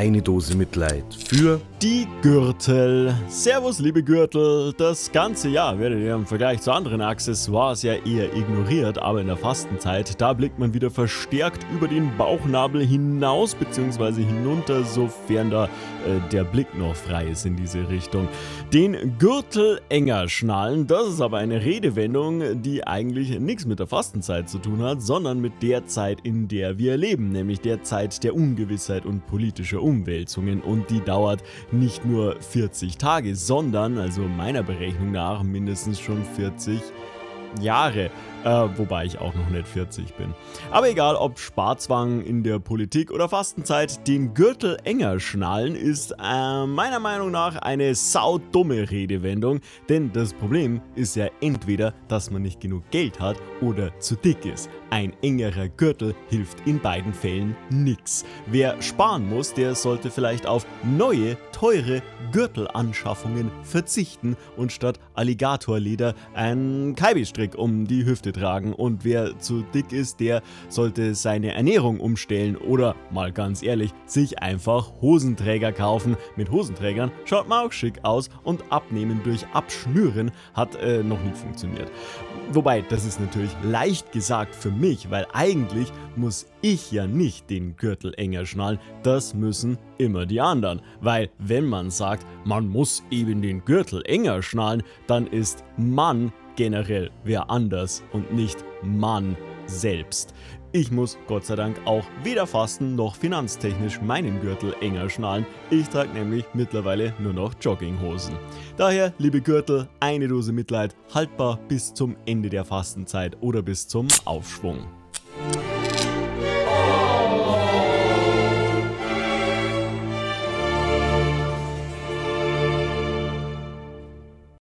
eine Dose Mitleid für die Gürtel. Servus, liebe Gürtel. Das ganze Jahr werdet ihr im Vergleich zu anderen Accessoires ja eher ignoriert, aber in der Fastenzeit, da blickt man wieder verstärkt über den Bauchnabel hinaus bzw. hinunter, sofern da äh, der Blick noch frei ist in diese Richtung. Den Gürtel enger schnallen, das ist aber eine Redewendung, die eigentlich nichts mit der Fastenzeit zu tun hat, sondern mit der Zeit, in der wir leben, nämlich der Zeit der Ungewissheit und politischer Umwälzungen und die dauert nicht nur 40 Tage, sondern, also meiner Berechnung nach, mindestens schon 40 Jahre. Äh, wobei ich auch noch nicht 40 bin. Aber egal, ob Sparzwang in der Politik oder Fastenzeit, den Gürtel enger schnallen ist äh, meiner Meinung nach eine saudumme Redewendung. Denn das Problem ist ja entweder, dass man nicht genug Geld hat oder zu dick ist. Ein engerer Gürtel hilft in beiden Fällen nix. Wer sparen muss, der sollte vielleicht auf neue, teure Gürtelanschaffungen verzichten und statt Alligatorleder einen Kaibi-Strick um die Hüfte Hüfte tragen und wer zu dick ist, der sollte seine Ernährung umstellen oder mal ganz ehrlich, sich einfach Hosenträger kaufen. Mit Hosenträgern schaut man auch schick aus und abnehmen durch Abschnüren hat äh, noch nie funktioniert. Wobei, das ist natürlich leicht gesagt für mich, weil eigentlich muss ich ja nicht den Gürtel enger schnallen, das müssen immer die anderen. Weil wenn man sagt, man muss eben den Gürtel enger schnallen, dann ist man generell wer anders und nicht Mann selbst. Ich muss Gott sei Dank auch weder fasten noch finanztechnisch meinen Gürtel enger schnallen. Ich trage nämlich mittlerweile nur noch Jogginghosen. Daher, liebe Gürtel, eine Dose Mitleid, haltbar bis zum Ende der Fastenzeit oder bis zum Aufschwung.